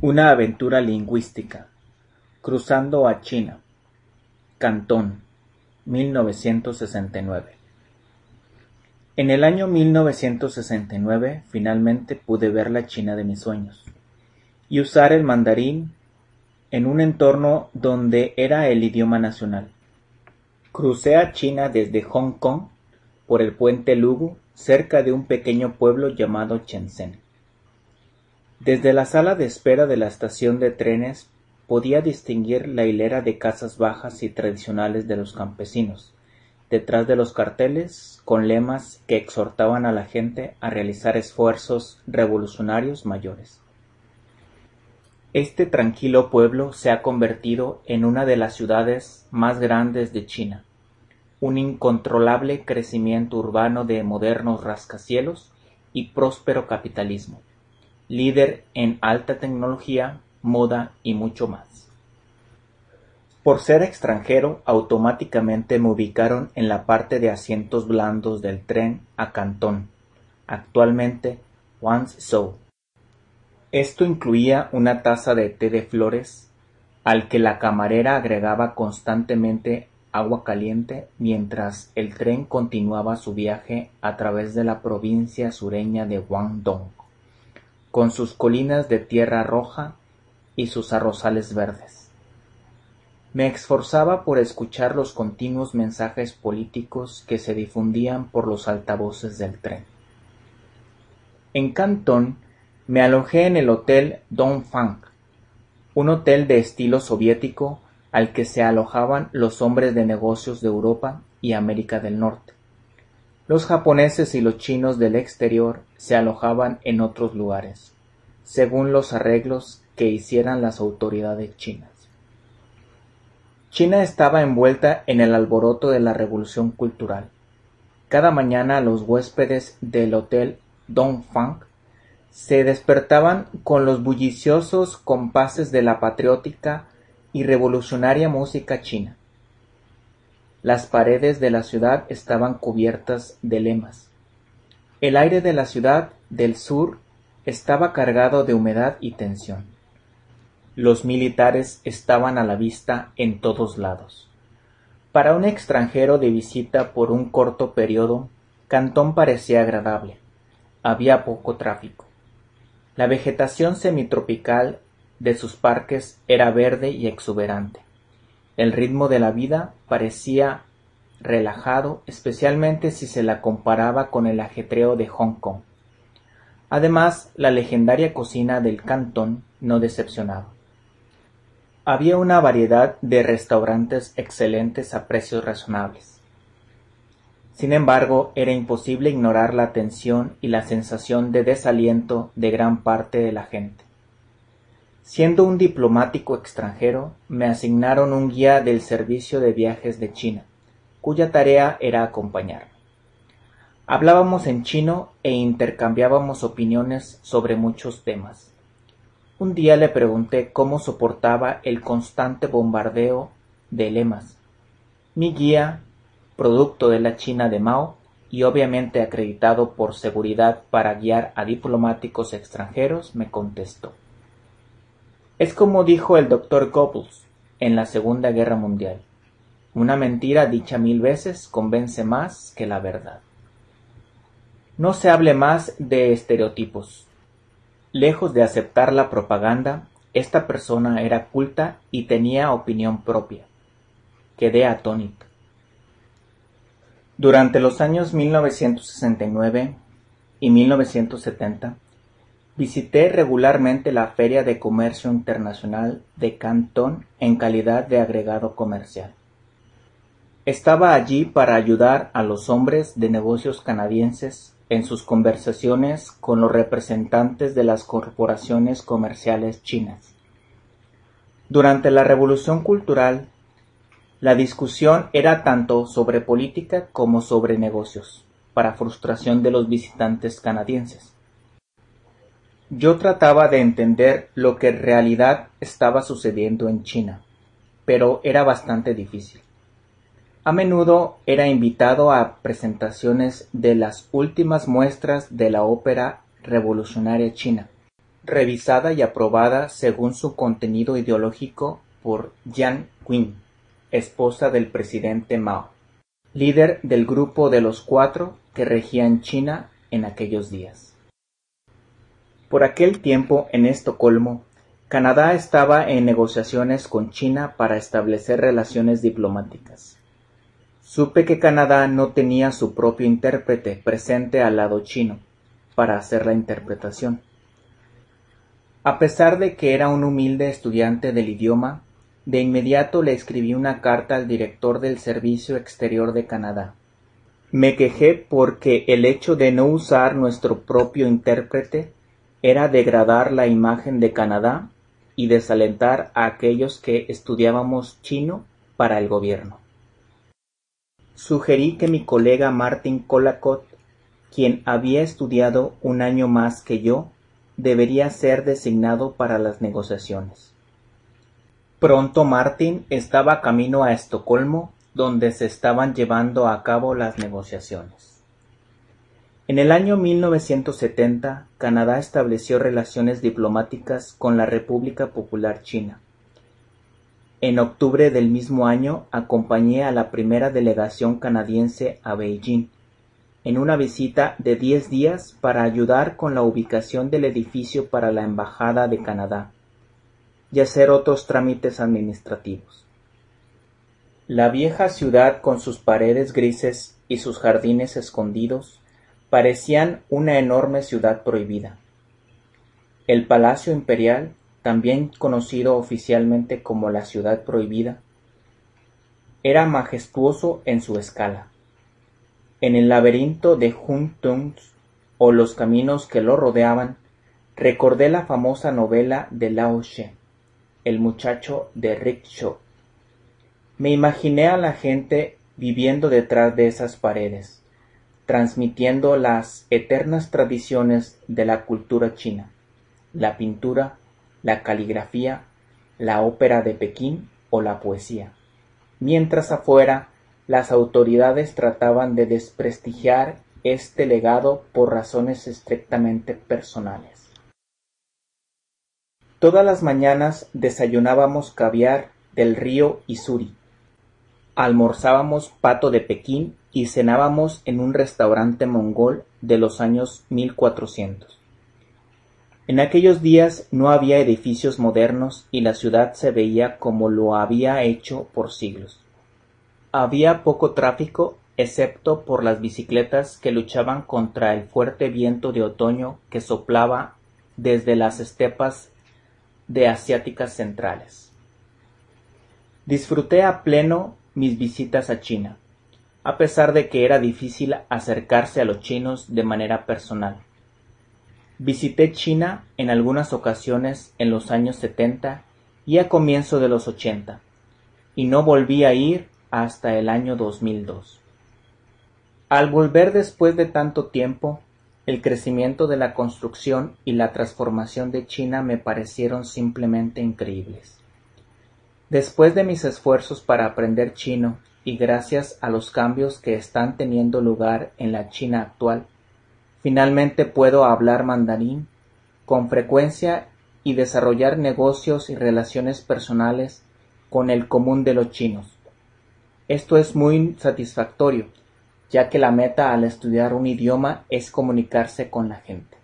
Una aventura lingüística, Cruzando a China, Cantón, mil novecientos sesenta y nueve. En el año mil novecientos sesenta y nueve finalmente pude ver la China de mis sueños, y usar el mandarín en un entorno donde era el idioma nacional. Crucé a China desde Hong Kong por el puente Lugu cerca de un pequeño pueblo llamado Shenzhen. Desde la sala de espera de la estación de trenes podía distinguir la hilera de casas bajas y tradicionales de los campesinos, detrás de los carteles con lemas que exhortaban a la gente a realizar esfuerzos revolucionarios mayores. Este tranquilo pueblo se ha convertido en una de las ciudades más grandes de China, un incontrolable crecimiento urbano de modernos rascacielos y próspero capitalismo líder en alta tecnología, moda y mucho más. Por ser extranjero, automáticamente me ubicaron en la parte de asientos blandos del tren a Cantón, actualmente Guangzhou. Esto incluía una taza de té de flores, al que la camarera agregaba constantemente agua caliente mientras el tren continuaba su viaje a través de la provincia sureña de Guangdong con sus colinas de tierra roja y sus arrozales verdes. Me esforzaba por escuchar los continuos mensajes políticos que se difundían por los altavoces del tren. En Cantón me alojé en el Hotel Dongfang, un hotel de estilo soviético al que se alojaban los hombres de negocios de Europa y América del Norte. Los japoneses y los chinos del exterior se alojaban en otros lugares, según los arreglos que hicieran las autoridades chinas. China estaba envuelta en el alboroto de la revolución cultural. Cada mañana los huéspedes del hotel Dongfang se despertaban con los bulliciosos compases de la patriótica y revolucionaria música china. Las paredes de la ciudad estaban cubiertas de lemas. El aire de la ciudad del sur estaba cargado de humedad y tensión. Los militares estaban a la vista en todos lados. Para un extranjero de visita por un corto periodo, Cantón parecía agradable. Había poco tráfico. La vegetación semitropical de sus parques era verde y exuberante. El ritmo de la vida parecía relajado, especialmente si se la comparaba con el ajetreo de Hong Kong. Además, la legendaria cocina del cantón no decepcionaba. Había una variedad de restaurantes excelentes a precios razonables. Sin embargo, era imposible ignorar la tensión y la sensación de desaliento de gran parte de la gente. Siendo un diplomático extranjero, me asignaron un guía del Servicio de Viajes de China, cuya tarea era acompañarme. Hablábamos en chino e intercambiábamos opiniones sobre muchos temas. Un día le pregunté cómo soportaba el constante bombardeo de lemas. Mi guía, producto de la China de Mao y obviamente acreditado por seguridad para guiar a diplomáticos extranjeros, me contestó. Es como dijo el doctor Goebbels en la Segunda Guerra Mundial. Una mentira dicha mil veces convence más que la verdad. No se hable más de estereotipos. Lejos de aceptar la propaganda, esta persona era culta y tenía opinión propia. Quedé atónito. Durante los años 1969 y 1970, Visité regularmente la Feria de Comercio Internacional de Cantón en calidad de agregado comercial. Estaba allí para ayudar a los hombres de negocios canadienses en sus conversaciones con los representantes de las corporaciones comerciales chinas. Durante la Revolución Cultural, la discusión era tanto sobre política como sobre negocios, para frustración de los visitantes canadienses. Yo trataba de entender lo que en realidad estaba sucediendo en China, pero era bastante difícil. A menudo era invitado a presentaciones de las últimas muestras de la ópera revolucionaria china, revisada y aprobada según su contenido ideológico por Jiang Qin, esposa del presidente Mao, líder del grupo de los cuatro que regían China en aquellos días. Por aquel tiempo en Estocolmo, Canadá estaba en negociaciones con China para establecer relaciones diplomáticas. Supe que Canadá no tenía su propio intérprete presente al lado chino para hacer la interpretación. A pesar de que era un humilde estudiante del idioma, de inmediato le escribí una carta al director del Servicio Exterior de Canadá. Me quejé porque el hecho de no usar nuestro propio intérprete era degradar la imagen de Canadá y desalentar a aquellos que estudiábamos chino para el gobierno. Sugerí que mi colega Martin Colacott, quien había estudiado un año más que yo, debería ser designado para las negociaciones. Pronto Martin estaba camino a Estocolmo, donde se estaban llevando a cabo las negociaciones. En el año 1970, Canadá estableció relaciones diplomáticas con la República Popular China. En octubre del mismo año acompañé a la primera delegación canadiense a Beijing, en una visita de diez días para ayudar con la ubicación del edificio para la Embajada de Canadá y hacer otros trámites administrativos. La vieja ciudad con sus paredes grises y sus jardines escondidos parecían una enorme ciudad prohibida. El Palacio Imperial, también conocido oficialmente como la Ciudad Prohibida, era majestuoso en su escala. En el laberinto de Huntungs o los caminos que lo rodeaban, recordé la famosa novela de Lao She, El muchacho de Rickshaw. Me imaginé a la gente viviendo detrás de esas paredes, transmitiendo las eternas tradiciones de la cultura china, la pintura, la caligrafía, la ópera de Pekín o la poesía, mientras afuera las autoridades trataban de desprestigiar este legado por razones estrictamente personales. Todas las mañanas desayunábamos caviar del río Isuri, almorzábamos pato de Pekín y cenábamos en un restaurante mongol de los años 1400. En aquellos días no había edificios modernos y la ciudad se veía como lo había hecho por siglos. Había poco tráfico excepto por las bicicletas que luchaban contra el fuerte viento de otoño que soplaba desde las estepas de asiáticas centrales. Disfruté a pleno mis visitas a China, a pesar de que era difícil acercarse a los chinos de manera personal. Visité China en algunas ocasiones en los años 70 y a comienzo de los 80, y no volví a ir hasta el año 2002. Al volver después de tanto tiempo, el crecimiento de la construcción y la transformación de China me parecieron simplemente increíbles. Después de mis esfuerzos para aprender chino y gracias a los cambios que están teniendo lugar en la China actual, finalmente puedo hablar mandarín con frecuencia y desarrollar negocios y relaciones personales con el común de los chinos. Esto es muy satisfactorio, ya que la meta al estudiar un idioma es comunicarse con la gente.